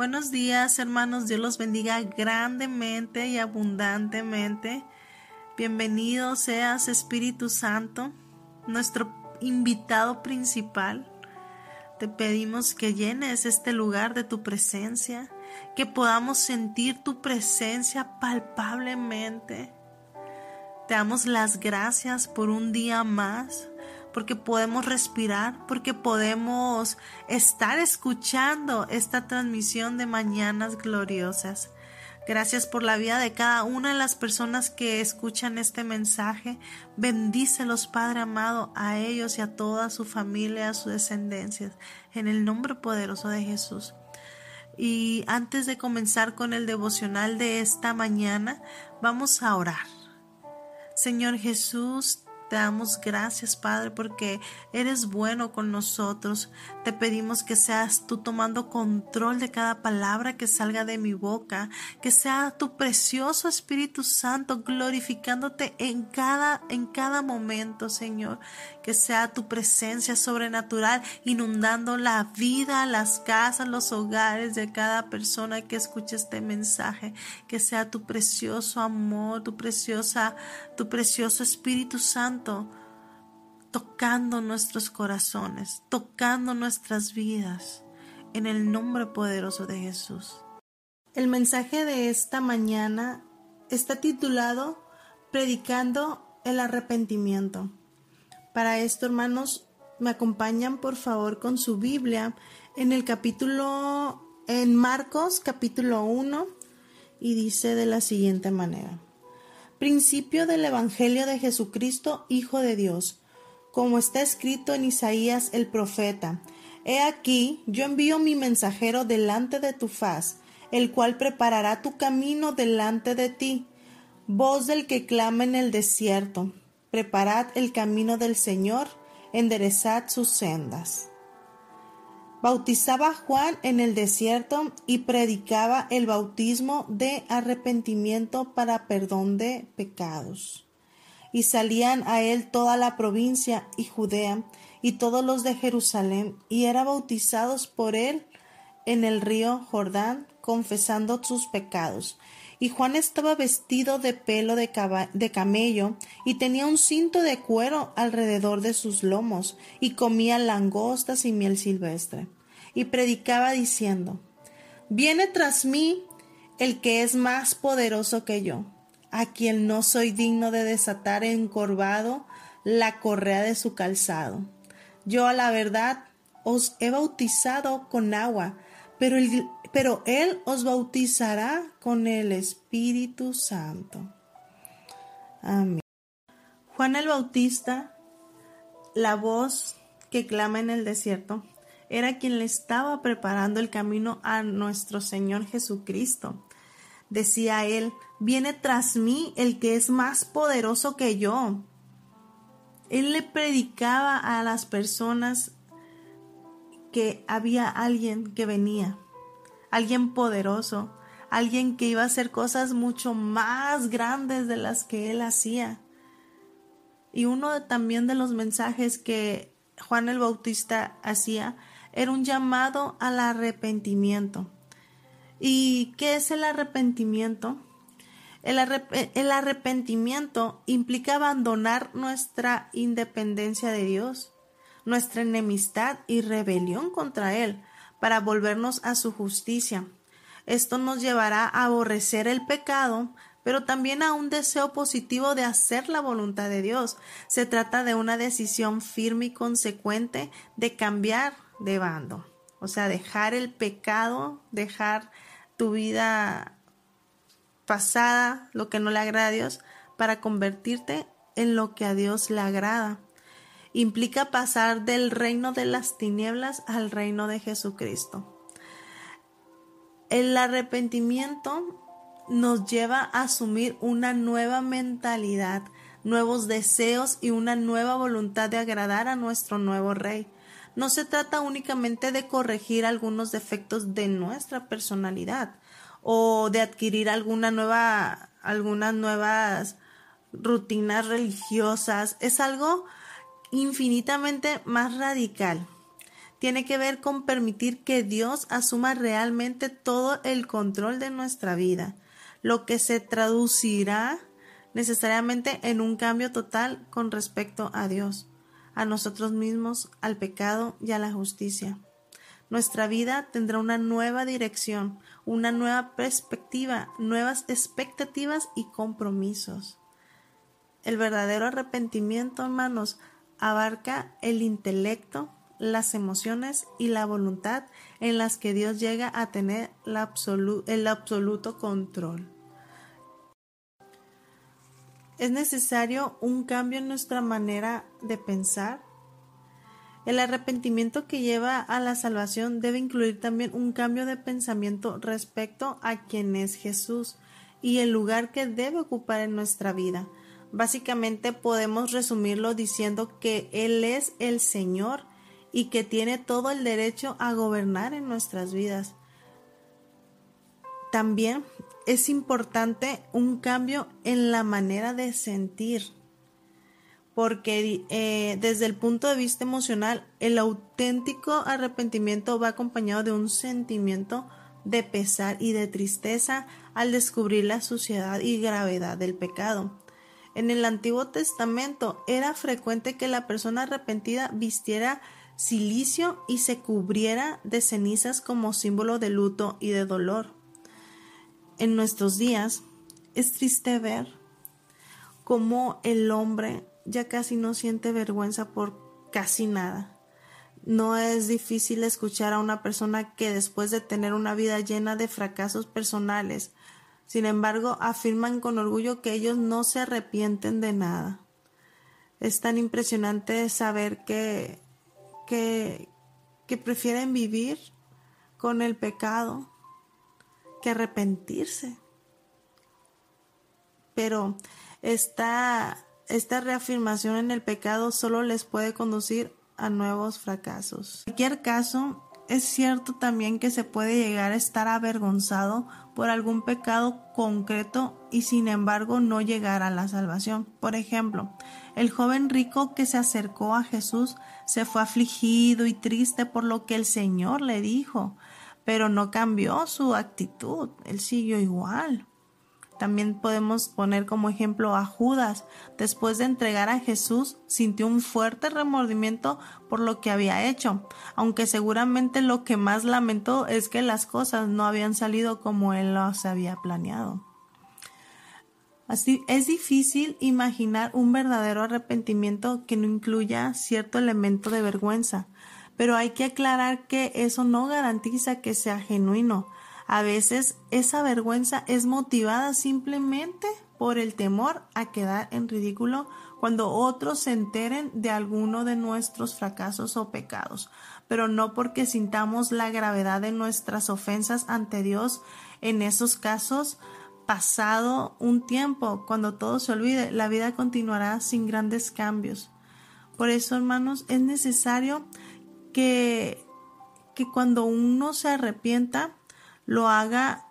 Buenos días, hermanos. Dios los bendiga grandemente y abundantemente. Bienvenido seas, Espíritu Santo, nuestro invitado principal. Te pedimos que llenes este lugar de tu presencia, que podamos sentir tu presencia palpablemente. Te damos las gracias por un día más, porque podemos respirar, porque podemos estar escuchando esta transmisión de Mañanas Gloriosas. Gracias por la vida de cada una de las personas que escuchan este mensaje. Bendícelos, Padre amado, a ellos y a toda su familia, a sus descendencias, en el nombre poderoso de Jesús. Y antes de comenzar con el devocional de esta mañana, vamos a orar. Señor Jesús, te damos gracias, Padre, porque eres bueno con nosotros. Te pedimos que seas tú tomando control de cada palabra que salga de mi boca, que sea tu precioso Espíritu Santo glorificándote en cada en cada momento, Señor, que sea tu presencia sobrenatural inundando la vida, las casas, los hogares de cada persona que escuche este mensaje, que sea tu precioso amor, tu preciosa tu precioso Espíritu Santo tocando nuestros corazones, tocando nuestras vidas, en el nombre poderoso de Jesús. El mensaje de esta mañana está titulado Predicando el arrepentimiento. Para esto, hermanos, me acompañan por favor con su Biblia en el capítulo, en Marcos capítulo 1, y dice de la siguiente manera. Principio del Evangelio de Jesucristo, Hijo de Dios, como está escrito en Isaías el profeta. He aquí, yo envío mi mensajero delante de tu faz, el cual preparará tu camino delante de ti. Voz del que clama en el desierto, preparad el camino del Señor, enderezad sus sendas bautizaba Juan en el desierto y predicaba el bautismo de arrepentimiento para perdón de pecados. Y salían a él toda la provincia y Judea y todos los de Jerusalén, y eran bautizados por él en el río Jordán, confesando sus pecados. Y Juan estaba vestido de pelo de, camello y tenía un cinto de cuero alrededor de sus lomos y comía langostas y miel silvestre. Y predicaba diciendo, Viene tras mí el que es más poderoso que yo, a quien no soy digno de desatar encorvado la correa de su calzado. Yo a la verdad os he bautizado con agua, pero, pero Él os bautizará con el Espíritu Santo. Amén. Juan el Bautista, la voz que clama en el desierto, era quien le estaba preparando el camino a nuestro Señor Jesucristo. Decía él, viene tras mí el que es más poderoso que yo. Él le predicaba a las personas que había alguien que venía, alguien poderoso, alguien que iba a hacer cosas mucho más grandes de las que él hacía. Y uno también de los mensajes que Juan el Bautista hacía era un llamado al arrepentimiento. ¿Y qué es el arrepentimiento? El, arrepentimiento implica abandonar nuestra independencia de Dios, nuestra enemistad y rebelión contra Él, para volvernos a su justicia. Esto nos llevará a aborrecer el pecado, pero también a un deseo positivo de hacer la voluntad de Dios. Se trata de una decisión firme y consecuente de cambiar de bando. O sea, dejar el pecado, dejar tu vida pasada, lo que no le agrada a Dios, para convertirte en lo que a Dios le agrada. Implica pasar del reino de las tinieblas al reino de Jesucristo. El arrepentimiento nos lleva a asumir una nueva mentalidad, nuevos deseos y una nueva voluntad de agradar a nuestro nuevo Rey no se trata únicamente de corregir algunos defectos de nuestra personalidad o de adquirir alguna nueva, algunas nuevas rutinas religiosas. Es algo infinitamente más radical. tiene que ver con permitir que Dios asuma realmente todo el control de nuestra vida, lo que se traducirá necesariamente en un cambio total con respecto a Dios, a nosotros mismos, al pecado y a la justicia. Nuestra vida tendrá una nueva dirección, una nueva perspectiva, nuevas expectativas y compromisos. El verdadero arrepentimiento, hermanos, abarca el intelecto, las emociones y la voluntad en las que Dios llega a tener el absoluto control. Es necesario un cambio en nuestra manera de pensar. El arrepentimiento que lleva a la salvación debe incluir también un cambio de pensamiento respecto a quién es Jesús y el lugar que debe ocupar en nuestra vida. Básicamente podemos resumirlo diciendo que Él es el Señor y que tiene todo el derecho a gobernar en nuestras vidas. También es importante un cambio en la manera de sentir, porque eh, desde el punto de vista emocional, el auténtico arrepentimiento va acompañado de un sentimiento de pesar y de tristeza al descubrir la suciedad y gravedad del pecado. En el Antiguo Testamento era frecuente que la persona arrepentida vistiera silicio y se cubriera de cenizas como símbolo de luto y de dolor. En nuestros días es triste ver cómo el hombre ya casi no siente vergüenza por casi nada. No es difícil escuchar a una persona que después de tener una vida llena de fracasos personales, sin embargo, afirman con orgullo que ellos no se arrepienten de nada. Es tan impresionante saber que que, prefieren vivir con el pecado que arrepentirse. Pero esta, esta reafirmación en el pecado solo les puede conducir a nuevos fracasos. En cualquier caso, es cierto también que se puede llegar a estar avergonzado por algún pecado concreto y sin embargo no llegar a la salvación. Por ejemplo, el joven rico que se acercó a Jesús se fue afligido y triste por lo que el Señor le dijo, pero no cambió su actitud, él siguió igual. También podemos poner como ejemplo a Judas. Después de entregar a Jesús, sintió un fuerte remordimiento por lo que había hecho, aunque seguramente lo que más lamentó es que las cosas no habían salido como él las había planeado. Así es difícil imaginar un verdadero arrepentimiento que no incluya cierto elemento de vergüenza, pero hay que aclarar que eso no garantiza que sea genuino. A veces esa vergüenza es motivada simplemente por el temor a quedar en ridículo cuando otros se enteren de alguno de nuestros fracasos o pecados, pero no porque sintamos la gravedad de nuestras ofensas ante Dios. En esos casos, pasado un tiempo, cuando todo se olvide, la vida continuará sin grandes cambios. Por eso, hermanos, es necesario que, que cuando uno se arrepienta, lo haga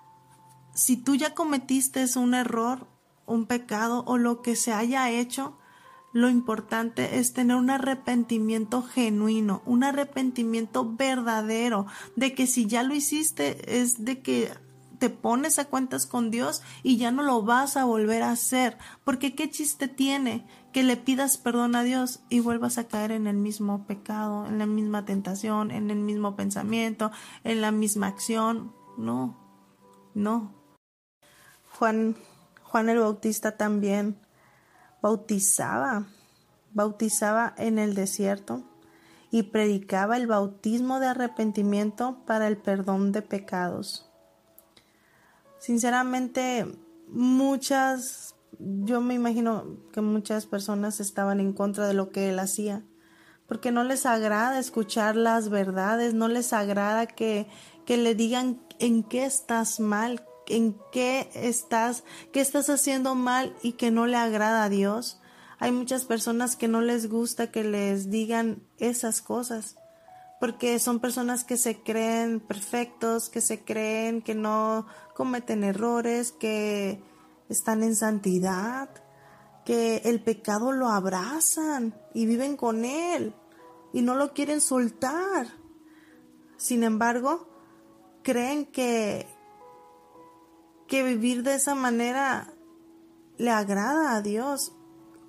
si tú ya cometiste un error, un pecado o lo que se haya hecho, lo importante es tener un arrepentimiento genuino, un arrepentimiento verdadero, de que si ya lo hiciste es de que te pones a cuentas con Dios y ya no lo vas a volver a hacer, porque qué chiste tiene que le pidas perdón a Dios y vuelvas a caer en el mismo pecado, en la misma tentación, en el mismo pensamiento, en la misma acción. No, no. Juan, Juan el Bautista también bautizaba, bautizaba en el desierto y predicaba el bautismo de arrepentimiento para el perdón de pecados. Sinceramente, muchas, yo me imagino que muchas personas estaban en contra de lo que él hacía, porque no les agrada escuchar las verdades, no les agrada que, que le digan en qué estás mal, en qué estás, qué estás haciendo mal y que no le agrada a Dios. Hay muchas personas que no les gusta que les digan esas cosas, porque son personas que se creen perfectos, que se creen que no cometen errores, que están en santidad, que el pecado lo abrazan y viven con él y no lo quieren soltar. Sin embargo, creen que, que vivir de esa manera le agrada a Dios,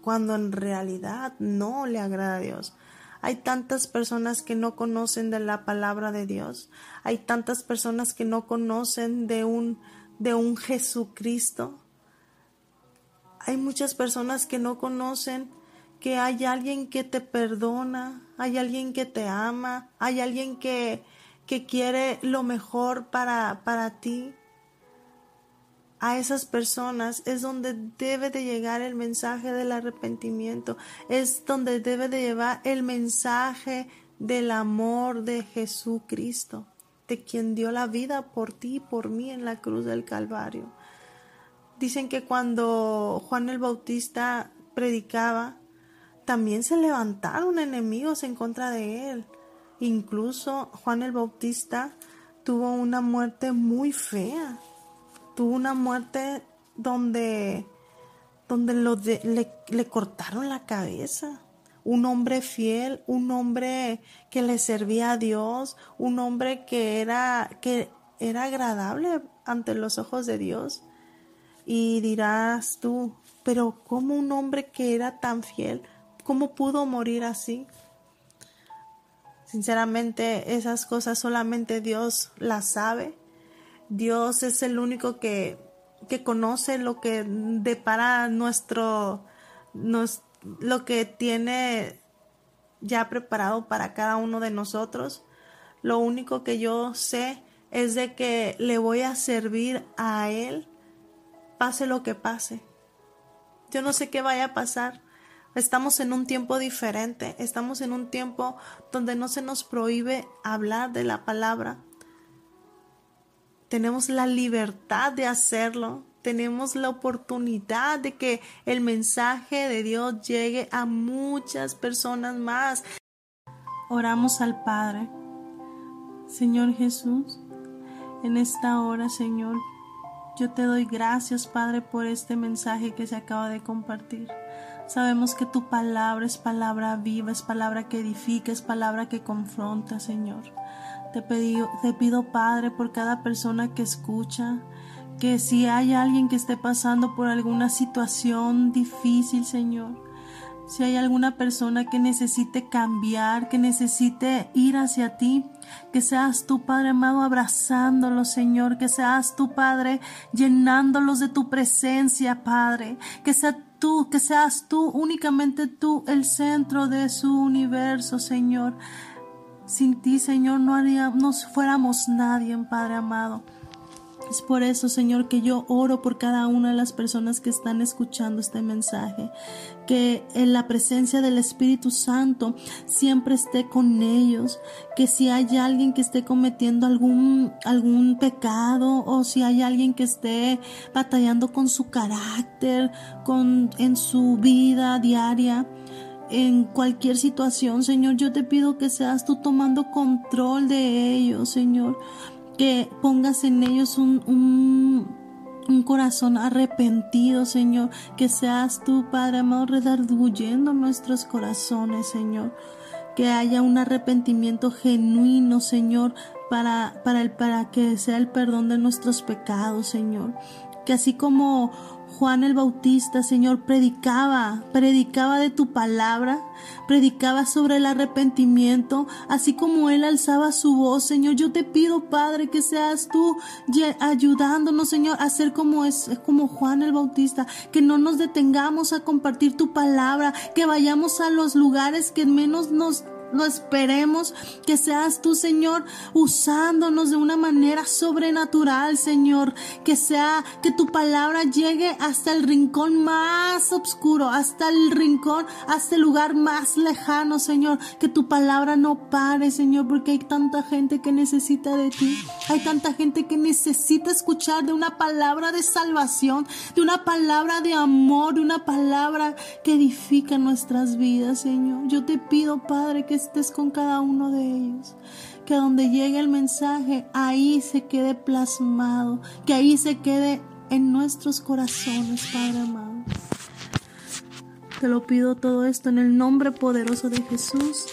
cuando en realidad no le agrada a Dios. Hay tantas personas que no conocen de la palabra de Dios. Hay tantas personas que no conocen de un, de un Jesucristo. Hay muchas personas que no conocen que hay alguien que te perdona, hay alguien que te ama, hay alguien que, que quiere lo mejor para, para ti. A esas personas es donde debe de llegar el mensaje del arrepentimiento, es donde debe de llevar el mensaje del amor de Jesucristo, de quien dio la vida por ti y por mí en la cruz del Calvario. Dicen que cuando Juan el Bautista predicaba, también se levantaron enemigos en contra de él. Incluso Juan el Bautista tuvo una muerte muy fea. Tuvo una muerte donde, donde le, le cortaron la cabeza. Un hombre fiel, un hombre que le servía a Dios, un hombre que era, que era agradable ante los ojos de Dios. Y dirás tú, pero ¿cómo un hombre que era tan fiel ¿Cómo pudo morir así? Sinceramente, esas cosas solamente Dios las sabe. Dios es el único que, que conoce lo que depara nuestro, nos, lo que tiene ya preparado para cada uno de nosotros. Lo único que yo sé es de que le voy a servir a Él, pase lo que pase. Yo no sé qué vaya a pasar, Estamos en un tiempo diferente, estamos en un tiempo donde no se nos prohíbe hablar de la palabra. Tenemos la libertad de hacerlo, tenemos la oportunidad de que el mensaje de Dios llegue a muchas personas más. Oramos al Padre. Señor Jesús, en esta hora, Señor, yo te doy gracias, Padre, por este mensaje que se acaba de compartir. Sabemos que tu palabra es palabra viva, es palabra que edifica, es palabra que confronta, Señor. Te, te pido, Padre, por cada persona que escucha, que si hay alguien que esté pasando por alguna situación difícil, Señor, si hay alguna persona que necesite cambiar, que necesite ir hacia ti, que seas tu Padre amado abrazándolos, Señor, que seas tu Padre llenándolos de tu presencia, Padre, que sea tú, que seas tú, únicamente tú, el centro de su universo, Señor. Sin ti, Señor, no haríamos, fuéramos nadie, Padre amado. Es por eso, Señor, que yo oro por cada una de las personas que están escuchando este mensaje. Que en la presencia del Espíritu Santo siempre esté con ellos. Que si hay alguien que esté cometiendo algún, algún pecado o si hay alguien que esté batallando con su carácter, con, en su vida diaria, en cualquier situación, Señor, yo te pido que seas tú tomando control de ellos, Señor que pongas en ellos un, un, corazón arrepentido, Señor, que seas tú, Padre amado, redarguyendo nuestros corazones, Señor, que haya un arrepentimiento genuino, Señor, para, para, el, para que sea el perdón de nuestros pecados, Señor. Que así como Juan el Bautista, Señor, predicaba, predicaba de tu palabra, predicaba sobre el arrepentimiento, así como él alzaba su voz, Señor. Yo te pido, Padre, que seas tú ayudándonos, Señor, a ser como es como Juan el Bautista, que no nos detengamos a compartir tu palabra, que vayamos a los lugares que menos nos lo esperemos que seas tú, Señor, usándonos de una manera sobrenatural, Señor. Que sea que tu palabra llegue hasta el rincón más oscuro, hasta el rincón, hasta el lugar más lejano, Señor. Que tu palabra no pare, Señor, porque hay tanta gente que necesita de ti. Hay tanta gente que necesita escuchar de una palabra de salvación, de una palabra de amor, de una palabra que edifica nuestras vidas, Señor. Yo te pido, Padre, que estés con cada uno de ellos. Que donde llegue el mensaje, ahí se quede plasmado, que ahí se quede en nuestros corazones, Padre amado. Te lo pido todo esto en el nombre poderoso de Jesús.